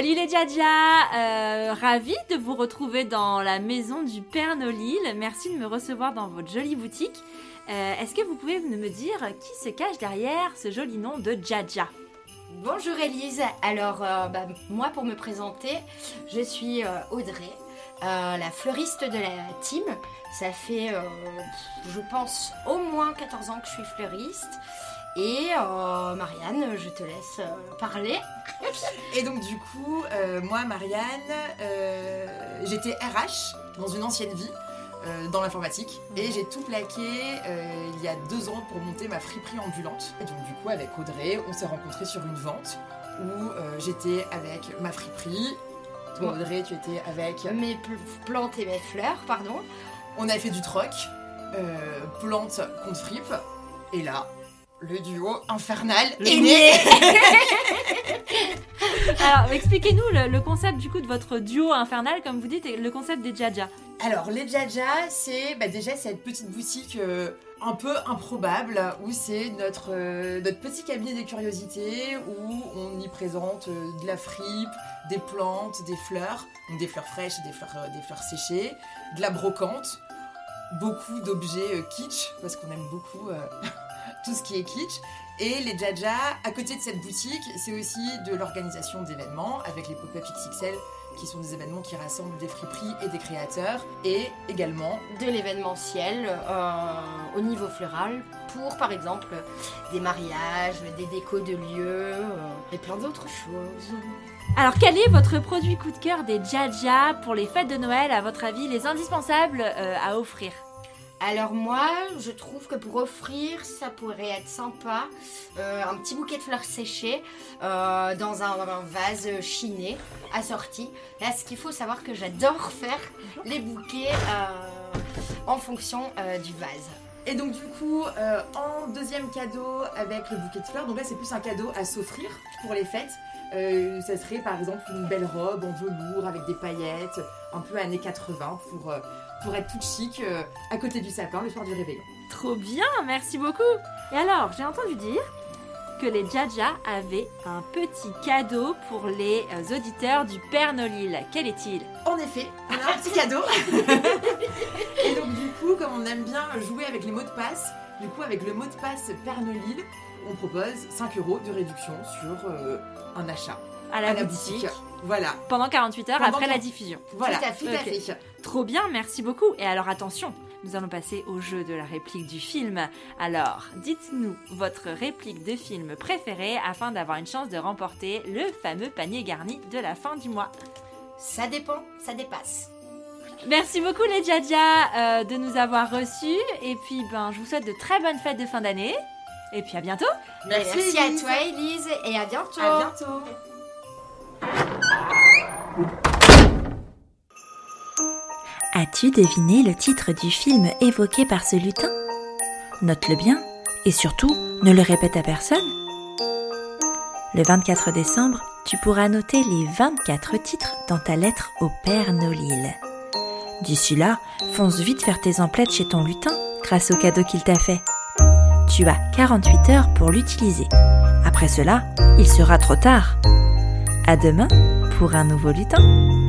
Salut les Djadja euh, Ravi de vous retrouver dans la maison du Père Nolil. Merci de me recevoir dans votre jolie boutique. Euh, Est-ce que vous pouvez me dire qui se cache derrière ce joli nom de Djadja Bonjour Elise, alors euh, bah, moi pour me présenter, je suis euh, Audrey, euh, la fleuriste de la team. Ça fait, euh, je pense, au moins 14 ans que je suis fleuriste. Et euh, Marianne, je te laisse parler. Et donc du coup, moi, Marianne, j'étais RH dans une ancienne vie, euh, dans l'informatique, et j'ai tout plaqué euh, il y a deux ans pour monter ma friperie ambulante. Et donc du coup, avec Audrey, on s'est rencontrés sur une vente où euh, j'étais avec ma friperie. Toi, Audrey, tu étais avec. Mes pl- plantes et mes fleurs, pardon. On a fait du troc, euh, plante contre fripe, et là, le duo infernal est né. Alors, expliquez-nous le, le concept du coup de votre duo infernal, comme vous dites, et le concept des Djadja. Alors, les Jaja, c'est bah, déjà cette petite boutique euh, un peu improbable où c'est notre, euh, notre petit cabinet des curiosités où on y présente euh, de la fripe, des plantes, des fleurs, donc des fleurs fraîches et des fleurs, des fleurs séchées, de la brocante, beaucoup d'objets kitsch parce qu'on aime beaucoup tout ce qui est kitsch. Et les Jaja, à côté de cette boutique, c'est aussi de l'organisation d'événements avec les pop-up XXL qui sont des événements qui rassemblent des friperies et des créateurs, et également de l'événementiel euh, au niveau floral pour par exemple des mariages, des décos de lieux euh, et plein d'autres choses. Alors, quel est votre produit coup de cœur des Djadja pour les fêtes de Noël, à votre avis, les indispensables euh, à offrir? Alors moi, je trouve que pour offrir, ça pourrait être sympa, euh, un petit bouquet de fleurs séchées euh, dans un, vase chiné assorti. Là, ce qu'il faut savoir que j'adore faire les bouquets euh, en fonction du vase. Et donc du coup, en deuxième cadeau avec le bouquet de fleurs, donc là c'est plus un cadeau à s'offrir pour les fêtes. Euh, ça serait par exemple une belle robe en velours avec des paillettes, un peu années 80 pour, euh, pour être toute chic euh, à côté du sapin le soir du réveillon. Trop bien, merci beaucoup. Et alors, j'ai entendu dire que les Djadja avaient un petit cadeau pour les euh, auditeurs du Père Nolil. Quel est-il? En effet, on a un petit cadeau. Et donc du coup, comme on aime bien jouer avec les mots de passe, du coup avec le mot de passe Pernolil, on propose 5 euros de réduction sur euh, un achat À la, à la boutique. boutique. Voilà, Pendant 48 heures Pendant après la 40 diffusion. voilà, Tout à fait, tout à ok. fait. Trop bien, merci beaucoup. Et alors attention, nous allons passer au jeu de la réplique du film. Alors, dites-nous votre réplique de film préférée afin d'avoir une chance de remporter le fameux panier garni de la fin du mois. Ça dépend, ça dépasse. Merci beaucoup les Djadja euh, de nous avoir reçus. Et puis, ben, je vous souhaite de très bonnes fêtes de fin d'année. Et puis à bientôt. Merci, à toi Elise et à bientôt. À bientôt. As-tu deviné le titre du film évoqué par ce lutin? Note-le bien et surtout ne le répète à personne. Le 24 décembre, tu pourras noter les 24 titres dans ta lettre au Père Nolil. D'ici là, fonce vite faire tes emplettes chez ton lutin grâce au cadeau qu'il t'a fait. Tu as 48 heures pour l'utiliser. Après cela, il sera trop tard. À demain pour un nouveau lutin.